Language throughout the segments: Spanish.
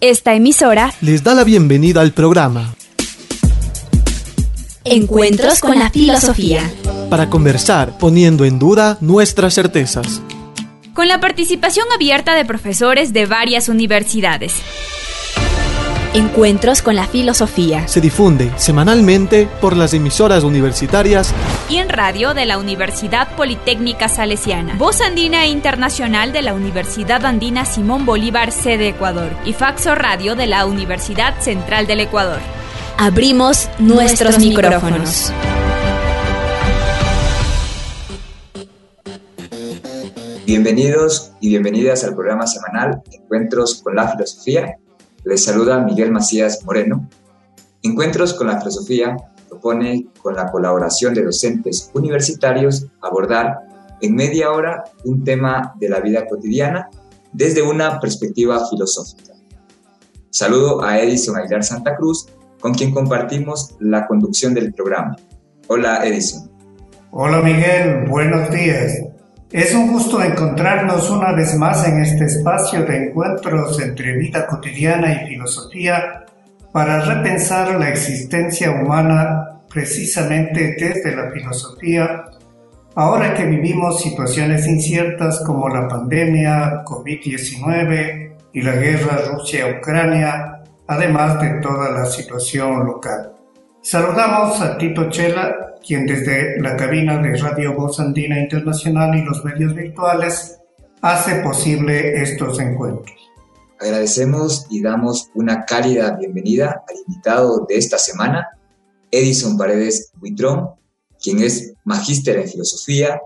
Esta emisora les da la bienvenida al programa Encuentros con la Filosofía. para conversar poniendo en duda nuestras certezas. Con la participación abierta de profesores de varias universidades. Encuentros con la Filosofía. Se difunde semanalmente por las emisoras universitarias Y en radio de la Universidad Politécnica Salesiana. Voz Andina e Internacional de la Universidad Andina Simón Bolívar, sede Ecuador. Y Faxo Radio de la Universidad Central del Ecuador. Abrimos nuestros micrófonos. Bienvenidos y bienvenidas al programa semanal Encuentros con la Filosofía. Les saluda Miguel Macías Moreno. Encuentros con la Filosofía propone, con la colaboración de docentes universitarios, abordar en media hora un tema de la vida cotidiana desde una perspectiva filosófica. Saludo a Edison Aguilar Santa Cruz, con quien compartimos la conducción del programa. Hola Edison. Hola Miguel, buenos días. Es un gusto encontrarnos una vez más en este espacio de encuentros entre vida cotidiana y filosofía para repensar la existencia humana precisamente desde la filosofía, ahora que vivimos situaciones inciertas como la pandemia, COVID-19 y la guerra Rusia-Ucrania, además de toda la situación local. Saludamos a Tito Chela, quien desde la cabina de Radio Voz Andina Internacional y los medios virtuales hace posible estos encuentros. Agradecemos y damos una cálida bienvenida al invitado de esta semana, Edison Paredes Buitrón, quien es magíster en filosofía,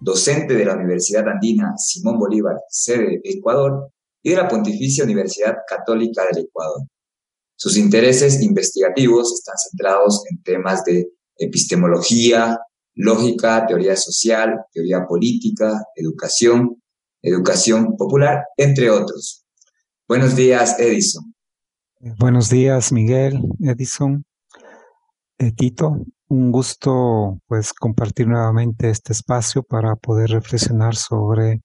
docente de la Universidad Andina Simón Bolívar, sede Ecuador, y de la Pontificia Universidad Católica del Ecuador. Sus intereses investigativos están centrados en temas de epistemología, lógica, teoría social, teoría política, educación, educación popular, entre otros. Buenos días, Edison. Buenos días, Miguel, Edison, eh, Tito. Un gusto, pues, compartir nuevamente este espacio para poder reflexionar sobre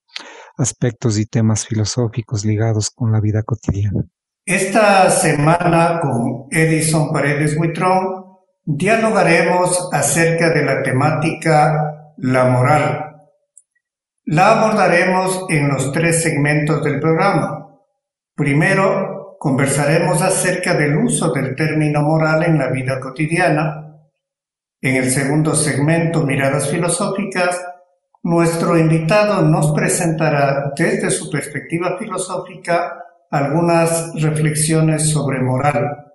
aspectos y temas filosóficos ligados con la vida cotidiana. Esta semana con Edison Paredes Buitrón dialogaremos acerca de la temática la moral. La abordaremos en los tres segmentos del programa. Primero, conversaremos acerca del uso del término moral en la vida cotidiana. En el segundo segmento, Miradas Filosóficas, nuestro invitado nos presentará desde su perspectiva filosófica algunas reflexiones sobre moral.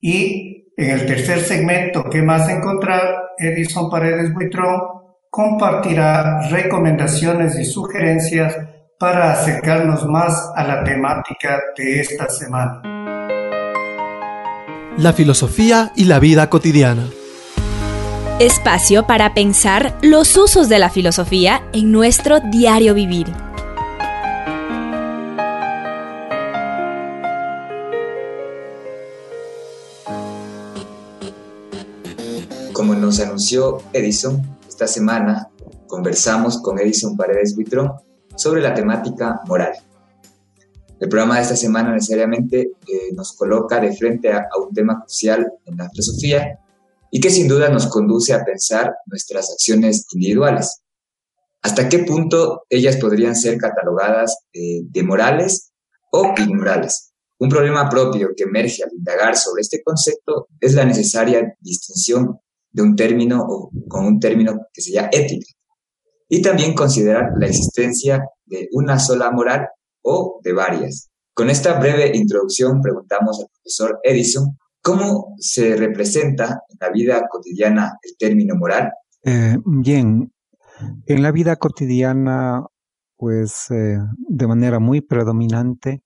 Y en el tercer segmento, ¿qué más encontrar? Edison Paredes Buitrón compartirá recomendaciones y sugerencias para acercarnos más a la temática de esta semana. La filosofía y la vida cotidiana. Espacio para pensar los usos de la filosofía en nuestro diario vivir. Como nos anunció Edison, esta semana conversamos con Edison Paredes Buitrón sobre la temática moral. El programa de esta semana necesariamente eh, nos coloca de frente a, un tema crucial en la filosofía y que sin duda nos conduce a pensar nuestras acciones individuales. ¿Hasta qué punto ellas podrían ser catalogadas eh, de morales o inmorales? Un problema propio que emerge al indagar sobre este concepto es la necesaria distinción de un término o con un término que se llama ética. Y también considerar la existencia de una sola moral o de varias. Con esta breve introducción preguntamos al profesor Edison cómo se representa en la vida cotidiana el término moral. Eh, bien, en la vida cotidiana, pues eh, de manera muy predominante,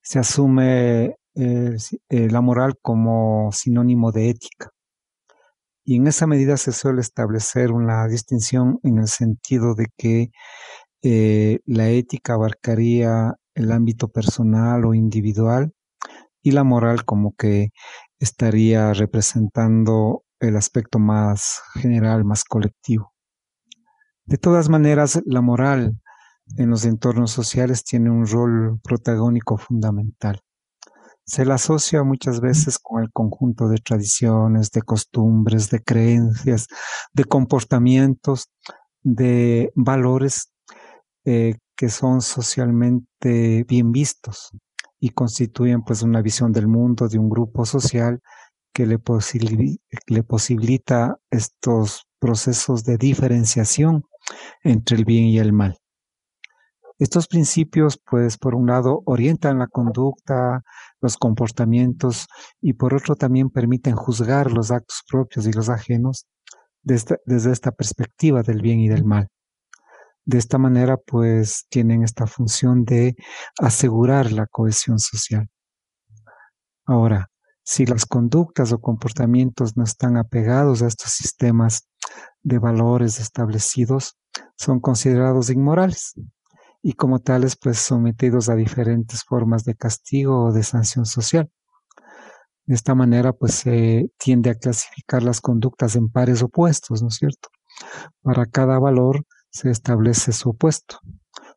se asume eh, la moral como sinónimo de ética. Y en esa medida se suele establecer una distinción en el sentido de que eh, la ética abarcaría el ámbito personal o individual y la moral como que estaría representando el aspecto más general, más colectivo. De todas maneras, la moral en los entornos sociales tiene un rol protagónico fundamental. Se la asocia muchas veces con el conjunto de tradiciones, de costumbres, de creencias, de comportamientos, de valores eh, que son socialmente bien vistos y constituyen pues una visión del mundo de un grupo social que le, le posibilita estos procesos de diferenciación entre el bien y el mal. Estos principios, pues, por un lado, orientan la conducta, los comportamientos y por otro también permiten juzgar los actos propios y los ajenos desde, desde esta perspectiva del bien y del mal. De esta manera, pues, tienen esta función de asegurar la cohesión social. Ahora, si las conductas o comportamientos no están apegados a estos sistemas de valores establecidos, son considerados inmorales y como tales pues sometidos a diferentes formas de castigo o de sanción social. De esta manera pues se tiende a clasificar las conductas en pares opuestos, ¿no es cierto? Para cada valor se establece su opuesto.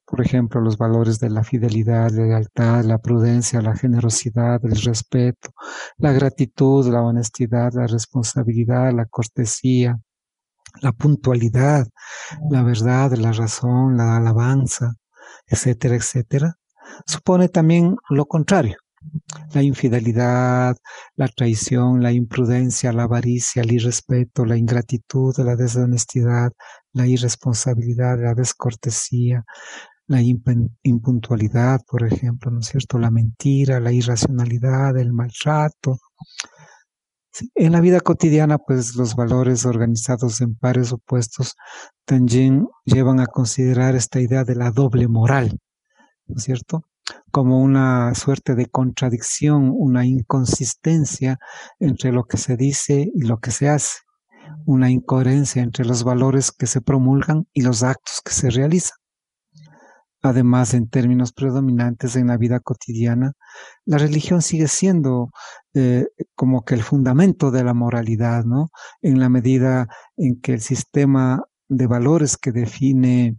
Por ejemplo, los valores de la fidelidad, la lealtad, la prudencia, la generosidad, el respeto, la gratitud, la honestidad, la responsabilidad, la cortesía, la puntualidad, la verdad, la razón, la alabanza, etcétera, etcétera, supone también lo contrario. La infidelidad, la traición, la imprudencia, la avaricia, el irrespeto, la ingratitud, la deshonestidad, la irresponsabilidad, la descortesía, la impuntualidad, por ejemplo, ¿no es cierto? La mentira, la irracionalidad, el maltrato, en la vida cotidiana, pues los valores organizados en pares opuestos también llevan a considerar esta idea de la doble moral, ¿no es cierto? Como una suerte de contradicción, una inconsistencia entre lo que se dice y lo que se hace, una incoherencia entre los valores que se promulgan y los actos que se realizan. Además, en términos predominantes en la vida cotidiana, la religión sigue siendo eh, como que el fundamento de la moralidad, ¿no? En la medida en que el sistema de valores que define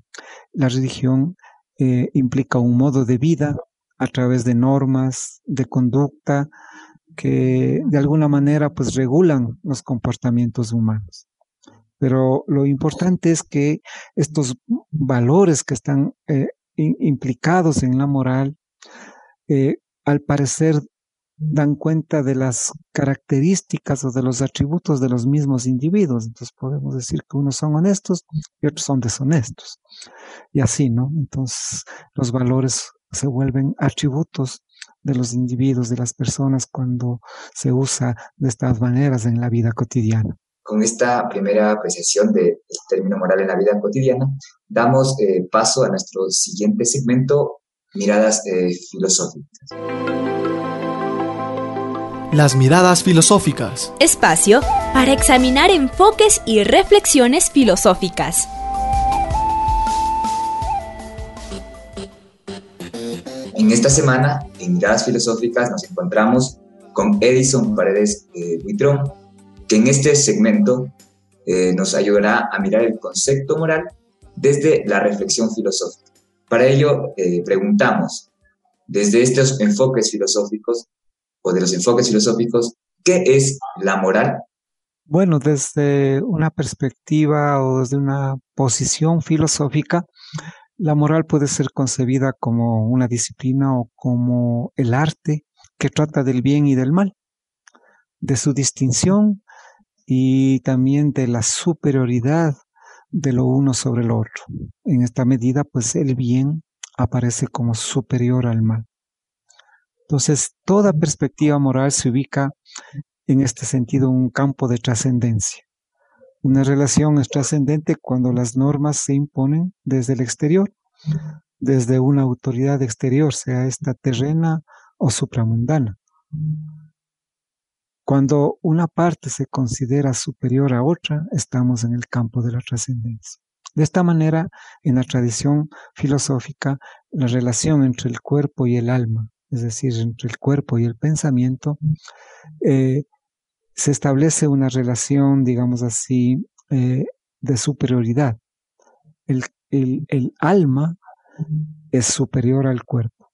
la religión eh, implica un modo de vida a través de normas de conducta que de alguna manera pues regulan los comportamientos humanos. Pero lo importante es que estos valores que están eh, implicados en la moral, eh, al parecer dan cuenta de las características o de los atributos de los mismos individuos. Entonces podemos decir que unos son honestos y otros son deshonestos. Y así, ¿no? Entonces los valores se vuelven atributos de los individuos, de las personas, cuando se usa de estas maneras en la vida cotidiana con esta primera apreciación del término moral en la vida cotidiana, damos eh, paso a nuestro siguiente segmento, miradas eh, filosóficas. Las miradas filosóficas. Espacio para examinar enfoques y reflexiones filosóficas. En esta semana, en Miradas Filosóficas, nos encontramos con Edison Paredes eh, Buitrón, que en este segmento eh, nos ayudará a mirar el concepto moral desde la reflexión filosófica. Para ello, eh, preguntamos, desde estos enfoques filosóficos o de los enfoques filosóficos, ¿qué es la moral? Bueno, desde una perspectiva o desde una posición filosófica, la moral puede ser concebida como una disciplina o como el arte que trata del bien y del mal, de su distinción y también de la superioridad de lo uno sobre lo otro. En esta medida, pues el bien aparece como superior al mal. Entonces, toda perspectiva moral se ubica en este sentido en un campo de trascendencia. Una relación es trascendente cuando las normas se imponen desde el exterior, desde una autoridad exterior, sea esta terrena o supramundana. Cuando una parte se considera superior a otra, estamos en el campo de la trascendencia. De esta manera, en la tradición filosófica, la relación entre el cuerpo y el alma, es decir, entre el cuerpo y el pensamiento, eh, se establece una relación, digamos así, eh, de superioridad. El, el alma es superior al cuerpo.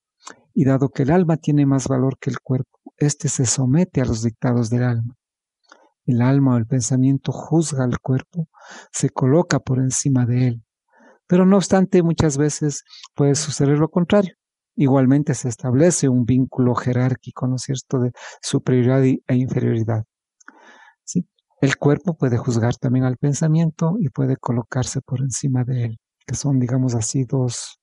Y dado que el alma tiene más valor que el cuerpo, éste se somete a los dictados del alma. El alma o el pensamiento juzga al cuerpo, se coloca por encima de él. Pero no obstante, muchas veces puede suceder lo contrario. Igualmente se establece un vínculo jerárquico, ¿no es cierto?, de superioridad e inferioridad. ¿Sí? El cuerpo puede juzgar también al pensamiento y puede colocarse por encima de él, que son, digamos así, dos,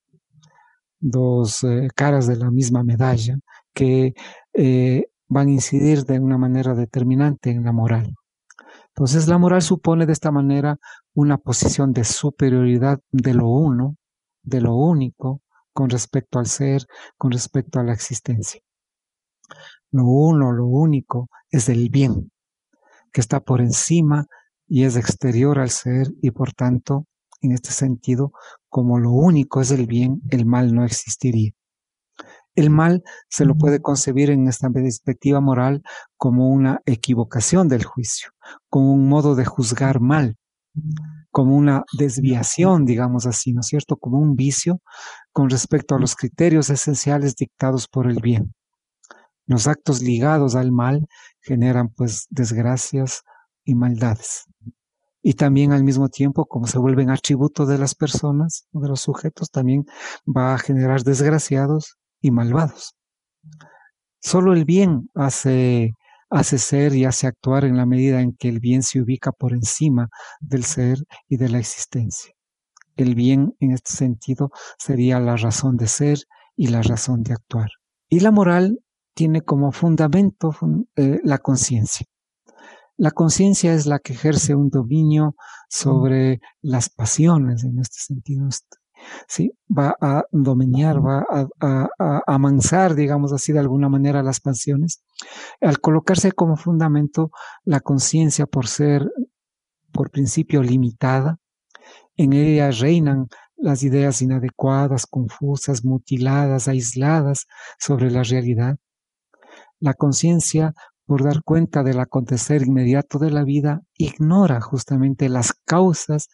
dos eh, caras de la misma medalla que eh, van a incidir de una manera determinante en la moral. Entonces la moral supone de esta manera una posición de superioridad de lo uno, de lo único, con respecto al ser, con respecto a la existencia. Lo uno, lo único, es el bien, que está por encima y es exterior al ser y por tanto, en este sentido, como lo único es el bien, el mal no existiría. El mal se lo puede concebir en esta perspectiva moral como una equivocación del juicio, como un modo de juzgar mal, como una desviación, digamos así, ¿no es cierto? Como un vicio con respecto a los criterios esenciales dictados por el bien. Los actos ligados al mal generan pues desgracias y maldades. Y también al mismo tiempo, como se vuelven atributos de las personas, de los sujetos, también va a generar desgraciados y malvados. Solo el bien hace hace ser y hace actuar en la medida en que el bien se ubica por encima del ser y de la existencia. El bien, en este sentido, sería la razón de ser y la razón de actuar. Y la moral tiene como fundamento eh, la conciencia. La conciencia es la que ejerce un dominio sobre las pasiones, en este sentido, ¿sí? va a dominar, va a, amansar, digamos así, de alguna manera las pasiones, al colocarse como fundamento la conciencia por ser, por principio, limitada, en ella reinan las ideas inadecuadas, confusas, mutiladas, aisladas sobre la realidad. La conciencia por dar cuenta del acontecer inmediato de la vida, ignora justamente las causas,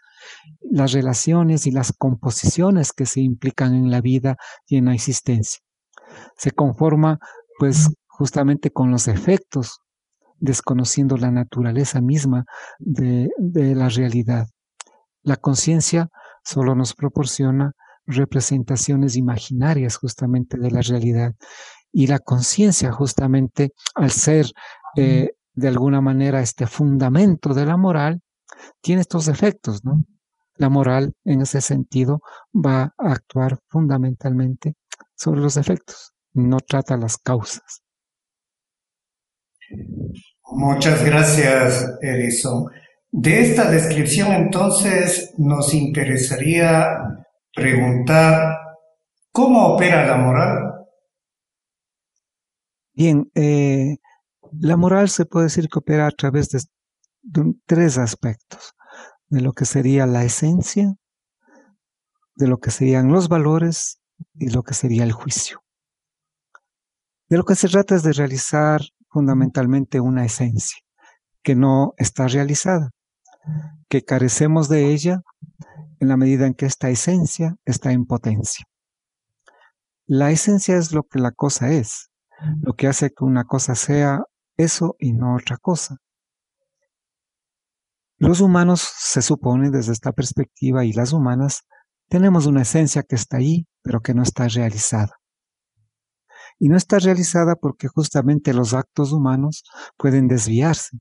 las relaciones y las composiciones que se implican en la vida y en la existencia. Se conforma pues justamente con los efectos, desconociendo la naturaleza misma de, de la realidad. La conciencia solo nos proporciona representaciones imaginarias justamente de la realidad y la conciencia justamente al ser eh, de alguna manera este fundamento de la moral, tiene estos efectos, ¿no? La moral en ese sentido va a actuar fundamentalmente sobre los efectos, no trata las causas. Muchas gracias, Edison. De esta descripción entonces nos interesaría preguntar cómo opera la moral. Bien, eh, la moral se puede decir que opera a través de, tres aspectos, de lo que sería la esencia, de lo que serían los valores y lo que sería el juicio. De lo que se trata es de realizar fundamentalmente una esencia que no está realizada, que carecemos de ella en la medida en que esta esencia está en potencia. La esencia es lo que la cosa es, lo que hace que una cosa sea eso y no otra cosa. Los humanos se supone desde esta perspectiva y las humanas tenemos una esencia que está ahí, pero que no está realizada. Y no está realizada porque justamente los actos humanos pueden desviarse.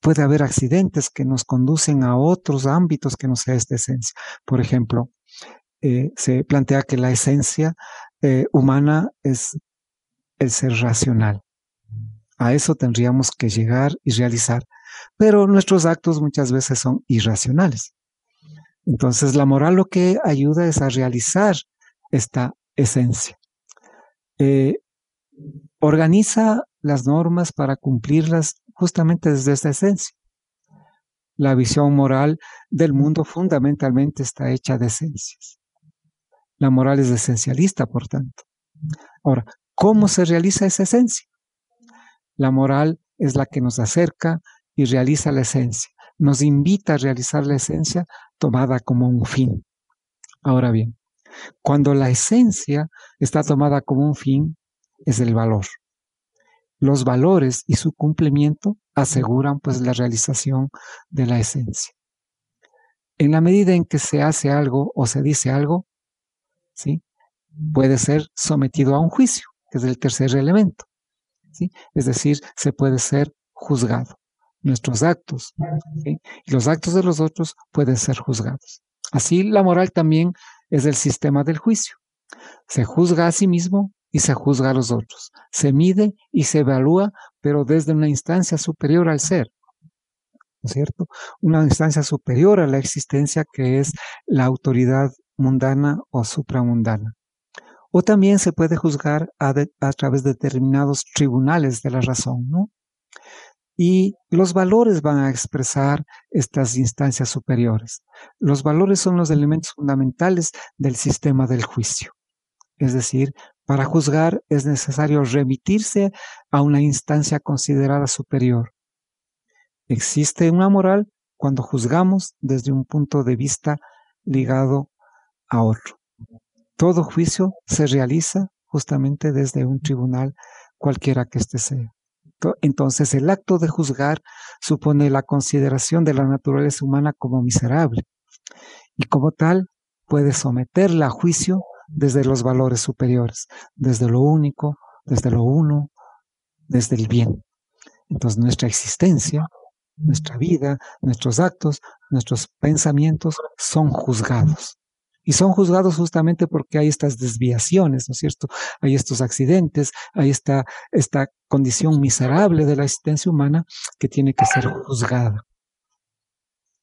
Puede haber accidentes que nos conducen a otros ámbitos que no sea esta esencia. Por ejemplo, eh, se plantea que la esencia eh, humana es el ser racional. A eso tendríamos que llegar y realizar, pero nuestros actos muchas veces son irracionales. Entonces la moral lo que ayuda es a realizar esta esencia. Eh, organiza las normas para cumplirlas justamente desde esta esencia. La visión moral del mundo fundamentalmente está hecha de esencias. La moral es esencialista, por tanto. Ahora, ¿Cómo se realiza esa esencia? La moral es la que nos acerca y realiza la esencia. Nos invita a realizar la esencia tomada como un fin. Ahora bien, cuando la esencia está tomada como un fin, es el valor. los valores y su cumplimiento aseguran pues la realización de la esencia. En la medida en que se hace algo o se dice algo, ¿sí? puede ser sometido a un juicio, que es el tercer elemento. ¿sí? Es decir, se puede ser juzgado. Nuestros actos y los actos de los otros pueden ser juzgados. Así la moral también es el sistema del juicio. Se juzga a sí mismo y se juzga a los otros. Se mide y se evalúa, pero desde una instancia superior al ser. ¿No es cierto? Una instancia superior a la existencia que es la autoridad mundana o supramundana. O también se puede juzgar a, a través de determinados tribunales de la razón, ¿no? Y los valores van a expresar estas instancias superiores. Los valores son los elementos fundamentales del sistema del juicio. Es decir, para juzgar es necesario remitirse a una instancia considerada superior. Existe una moral cuando juzgamos desde un punto de vista ligado a otro. Todo juicio se realiza justamente desde un tribunal cualquiera que éste sea. Entonces el acto de juzgar supone la consideración de la naturaleza humana como miserable y como tal puede someterla a juicio desde los valores superiores, desde lo único, desde lo uno, desde el bien. Entonces nuestra existencia, nuestra vida, nuestros actos, nuestros pensamientos son juzgados. Y son juzgados justamente porque hay estas desviaciones, ¿no es cierto? Hay estos accidentes, hay esta, esta condición miserable de la existencia humana que tiene que ser juzgada.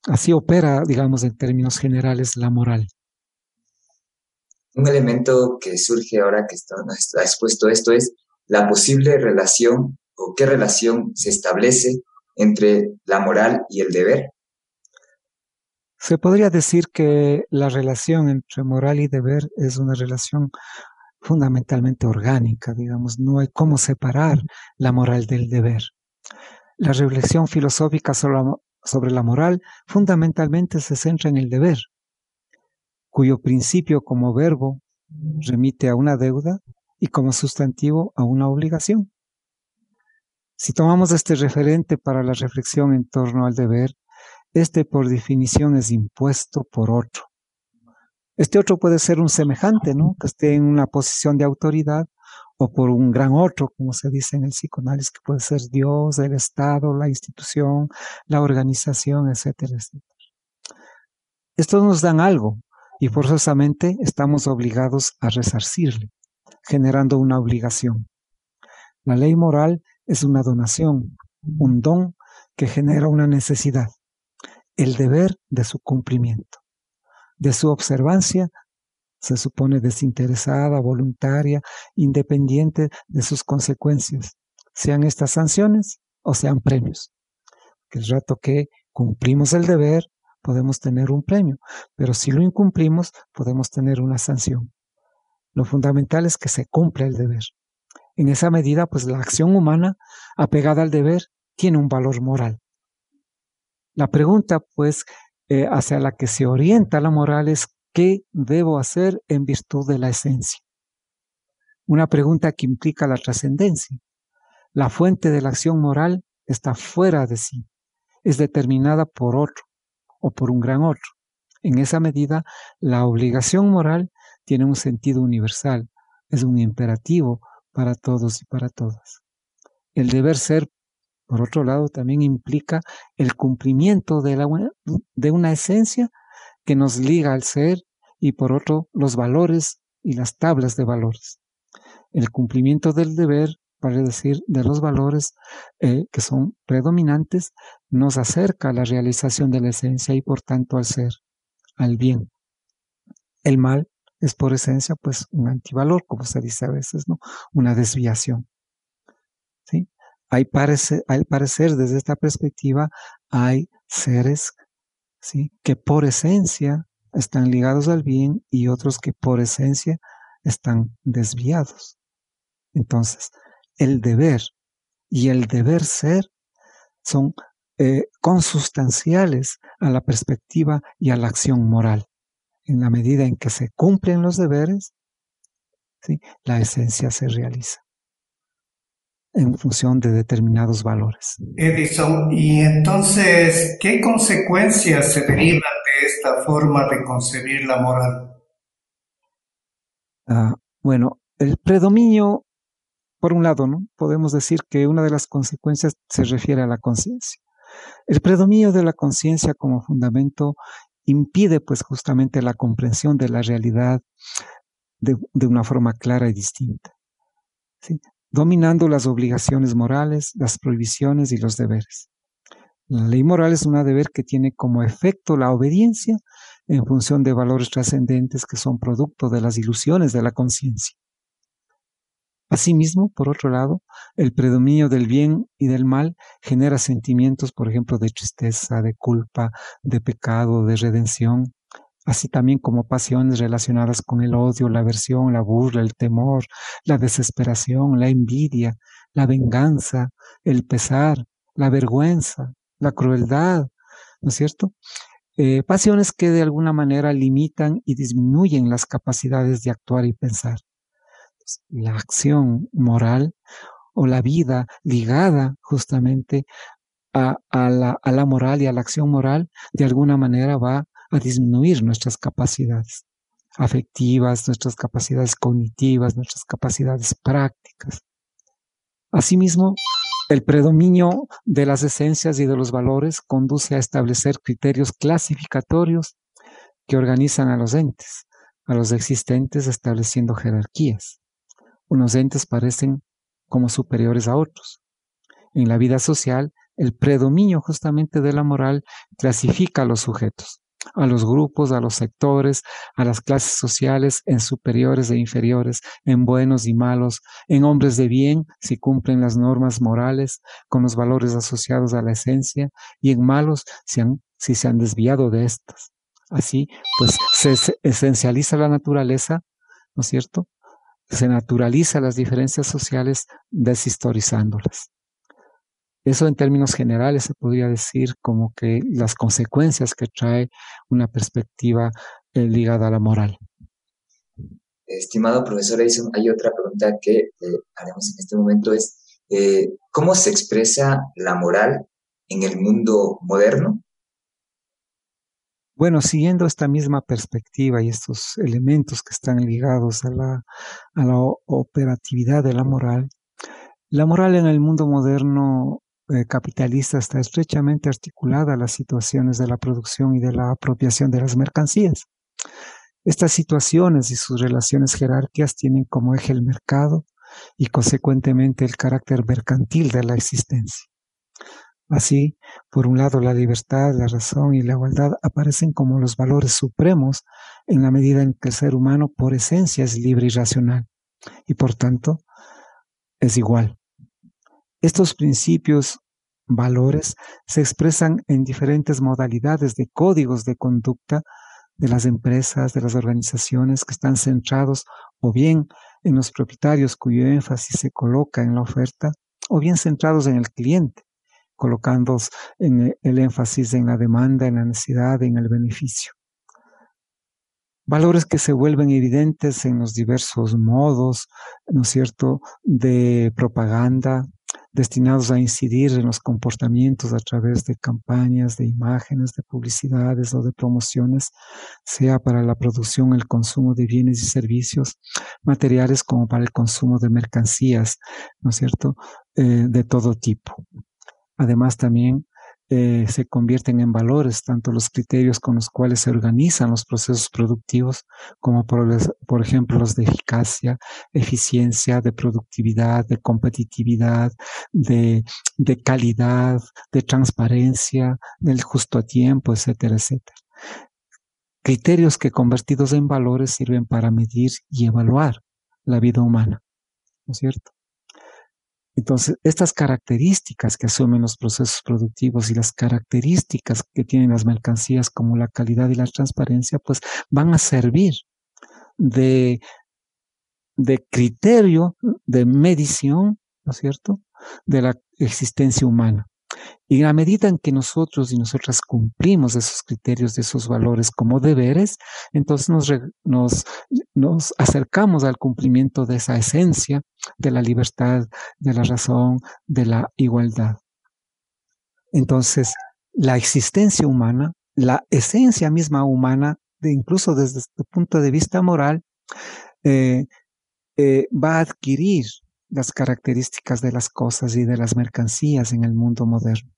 Así opera, digamos, en términos generales, la moral. Un elemento que surge ahora que está, expuesto esto es la posible relación o qué relación se establece entre la moral y el deber. Se podría decir que la relación entre moral y deber es una relación fundamentalmente orgánica, digamos, no hay cómo separar la moral del deber. La reflexión filosófica sobre la moral fundamentalmente se centra en el deber, cuyo principio como verbo remite a una deuda y como sustantivo a una obligación. Si tomamos este referente para la reflexión en torno al deber, este por definición es impuesto por otro. Este otro puede ser un semejante, ¿no? Que esté en una posición de autoridad o por un gran otro, como se dice en el psicoanálisis, que puede ser Dios, el Estado, la institución, la organización, etcétera, etcétera. Estos nos dan algo y forzosamente estamos obligados a resarcirle, generando una obligación. La ley moral es una donación, un don que genera una necesidad el deber de su cumplimiento, de su observancia, se supone desinteresada, voluntaria, independiente de sus consecuencias, sean estas sanciones o sean premios. Que el rato que cumplimos el deber, podemos tener un premio, pero si lo incumplimos, podemos tener una sanción. Lo fundamental es que se cumpla el deber. En esa medida, pues la acción humana apegada al deber tiene un valor moral. La pregunta, pues, eh, hacia la que se orienta la moral es ¿qué debo hacer en virtud de la esencia? Una pregunta que implica la trascendencia. La fuente de la acción moral está fuera de sí, es determinada por otro o por un gran otro. En esa medida, la obligación moral tiene un sentido universal, es un imperativo para todos y para todas. El deber ser por otro lado, también implica el cumplimiento de, una esencia que nos liga al ser y por otro los valores y las tablas de valores. El cumplimiento del deber, para decir, de los valores eh, que son predominantes, nos acerca a la realización de la esencia y por tanto al ser, al bien. El mal es por esencia pues un antivalor, como se dice a veces, ¿no? Una desviación. Hay parecer, al parecer, desde esta perspectiva, hay seres ¿sí? que por esencia están ligados al bien y otros que por esencia están desviados. Entonces, el deber y el deber ser son eh, consustanciales a la perspectiva y a la acción moral. En la medida en que se cumplen los deberes, ¿sí? la esencia se realiza. En función de determinados valores. Edison, y entonces, ¿qué consecuencias se derivan de esta forma de concebir la moral? Ah, bueno, el predominio, por un lado, ¿no? Podemos decir que una de las consecuencias se refiere a la conciencia. El predominio de la conciencia como fundamento impide pues justamente la comprensión de la realidad de, una forma clara y distinta, dominando las obligaciones morales, las prohibiciones y los deberes. La ley moral es un deber que tiene como efecto la obediencia en función de valores trascendentes que son producto de las ilusiones de la conciencia. Asimismo, por otro lado, el predominio del bien y del mal genera sentimientos, por ejemplo, de tristeza, de culpa, de pecado, de redención, así también como pasiones relacionadas con el odio, la aversión, la burla, el temor, la desesperación, la envidia, la venganza, el pesar, la vergüenza, la crueldad, ¿no es cierto? Eh, pasiones que de alguna manera limitan y disminuyen las capacidades de actuar y pensar la acción moral o la vida ligada justamente a, la, a la moral y a la acción moral, de alguna manera va a disminuir nuestras capacidades afectivas, nuestras capacidades cognitivas, nuestras capacidades prácticas. Asimismo, el predominio de las esencias y de los valores conduce a establecer criterios clasificatorios que organizan a los entes, a los existentes estableciendo jerarquías unos entes parecen como superiores a otros. En la vida social, el predominio justamente de la moral clasifica a los sujetos, a los grupos, a los sectores, a las clases sociales en superiores e inferiores, en buenos y malos, en hombres de bien si cumplen las normas morales con los valores asociados a la esencia y en malos si, se han desviado de estas. Así, pues se esencializa la naturaleza, ¿no es cierto? se naturaliza las diferencias sociales deshistorizándolas. Eso en términos generales se podría decir como que las consecuencias que trae una perspectiva eh, ligada a la moral. Estimado profesor Edison, hay otra pregunta que eh, haremos en este momento, es eh, ¿cómo se expresa la moral en el mundo moderno? Bueno, siguiendo esta misma perspectiva y estos elementos que están ligados a la, a la operatividad de la moral, la moral en el mundo moderno eh, capitalista está estrechamente articulada a las situaciones de la producción y de la apropiación de las mercancías. Estas situaciones y sus relaciones jerárquicas tienen como eje el mercado y consecuentemente el carácter mercantil de la existencia. Así, por un lado, la libertad, la razón y la igualdad aparecen como los valores supremos en la medida en que el ser humano por esencia es libre y racional, y por tanto es igual. Estos principios, valores, se expresan en diferentes modalidades de códigos de conducta de las empresas, de las organizaciones que están centrados o bien en los propietarios cuyo énfasis se coloca en la oferta, o bien centrados en el cliente colocando en el énfasis en la demanda, en la necesidad, en el beneficio. Valores que se vuelven evidentes en los diversos modos, ¿no es cierto?, de propaganda, destinados a incidir en los comportamientos a través de campañas, de imágenes, de publicidades o de promociones, sea para la producción, el consumo de bienes y servicios materiales como para el consumo de mercancías, ¿no es cierto?, eh, de todo tipo. Además, también eh, se convierten en valores tanto los criterios con los cuales se organizan los procesos productivos, como por, ejemplo los de eficacia, eficiencia, de productividad, de competitividad, de, de calidad, de transparencia, del justo a tiempo, etcétera, etcétera. Criterios que convertidos en valores sirven para medir y evaluar la vida humana, ¿no es cierto? Entonces, estas características que asumen los procesos productivos y las características que tienen las mercancías como la calidad y la transparencia, pues van a servir de, de criterio de medición, ¿no es cierto?, de la existencia humana. Y en la medida en que nosotros y nosotras cumplimos esos criterios, de esos valores como deberes, entonces nos, nos, nos acercamos al cumplimiento de esa esencia de la libertad, de la razón, de la igualdad. Entonces, la existencia humana, la esencia misma humana, de incluso desde el punto de vista moral, eh, eh, va a adquirir las características de las cosas y de las mercancías en el mundo moderno.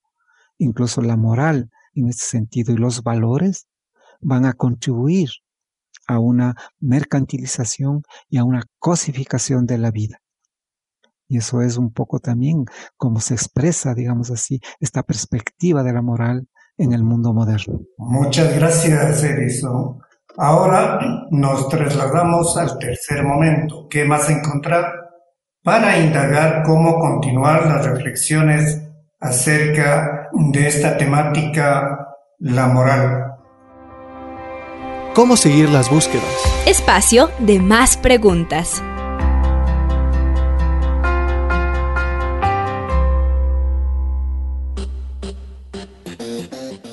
Incluso la moral en este sentido y los valores van a contribuir a una mercantilización y a una cosificación de la vida. Y eso es un poco también como se expresa, digamos así, esta perspectiva de la moral en el mundo moderno. Muchas gracias, Edison. Ahora nos trasladamos al tercer momento. ¿Qué más encontrar? Para indagar cómo continuar las reflexiones acerca de esta temática, la moral. ¿Cómo seguir las búsquedas? Espacio de más preguntas.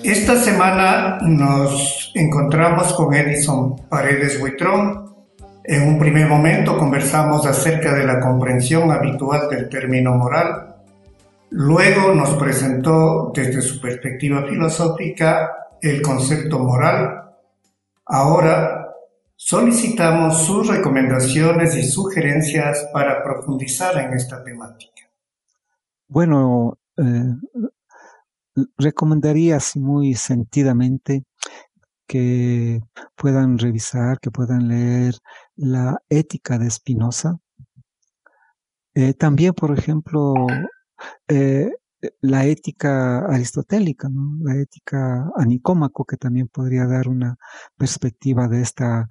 Esta semana nos encontramos con Edison Paredes Huitrón. En un primer momento conversamos acerca de la comprensión habitual del término moral. Luego nos presentó desde su perspectiva filosófica el concepto moral. Ahora solicitamos sus recomendaciones y sugerencias para profundizar en esta temática. Bueno, eh, recomendaría así muy sentidamente que puedan revisar, que puedan leer la ética de Spinoza. Eh, también, por ejemplo, eh, la ética aristotélica, la ética anicómaco, que también podría dar una perspectiva de esta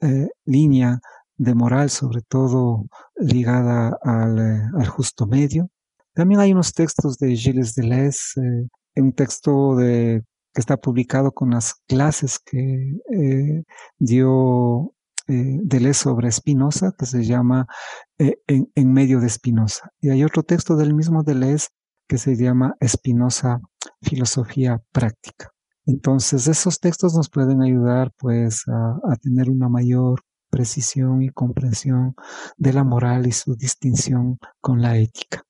eh, línea de moral, sobre todo ligada al, justo medio. También hay unos textos de Gilles Deleuze, un texto de, que está publicado con las clases que dio eh, Deleuze sobre Spinoza, que se llama eh, en, medio de Spinoza. Y hay otro texto del mismo Deleuze que se llama Spinoza, Filosofía Práctica. Entonces, esos textos nos pueden ayudar pues a, tener una mayor precisión y comprensión de la moral y su distinción con la ética.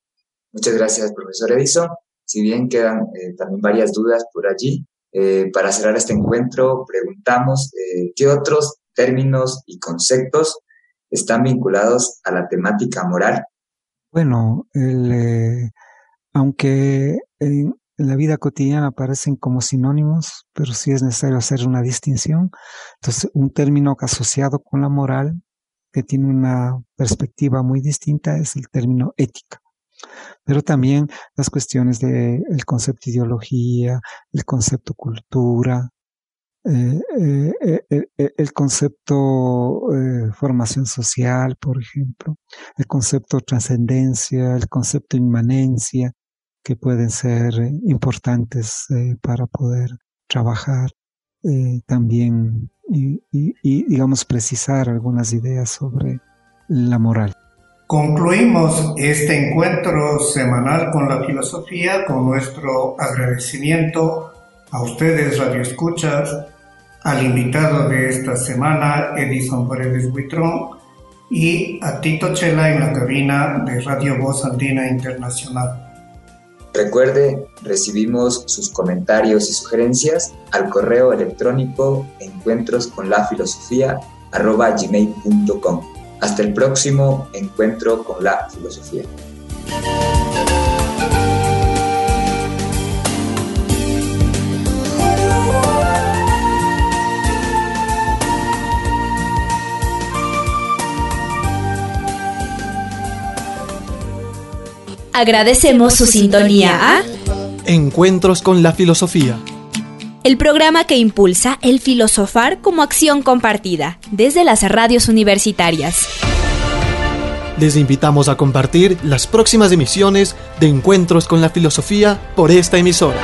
Muchas gracias, profesor Edison. Si bien quedan eh, también varias dudas por allí, eh, para cerrar este encuentro preguntamos qué otros términos y conceptos están vinculados a la temática moral. Bueno, el, aunque en la vida cotidiana aparecen como sinónimos, pero sí es necesario hacer una distinción. Entonces, un término asociado con la moral, que tiene una perspectiva muy distinta, es el término ética pero también las cuestiones del el concepto ideología, el concepto cultura, eh, eh, eh, el concepto formación social, por ejemplo, el concepto trascendencia, el concepto inmanencia, que pueden ser importantes para poder trabajar también y, y, digamos, precisar algunas ideas sobre la moral. Concluimos este encuentro semanal con la filosofía con nuestro agradecimiento a ustedes, Radio Escuchas, al invitado de esta semana, Edison Paredes Buitrón, y a Tito Chela en la cabina de Radio Voz Andina Internacional. Recuerde, recibimos sus comentarios y sugerencias al correo electrónico encuentros con la filosofía. Hasta el próximo encuentro con la filosofía. Agradecemos su sintonía a Encuentros con la Filosofía el programa que impulsa el filosofar como acción compartida desde las radios universitarias. Les invitamos a compartir las próximas emisiones de Encuentros con la Filosofía por esta emisora.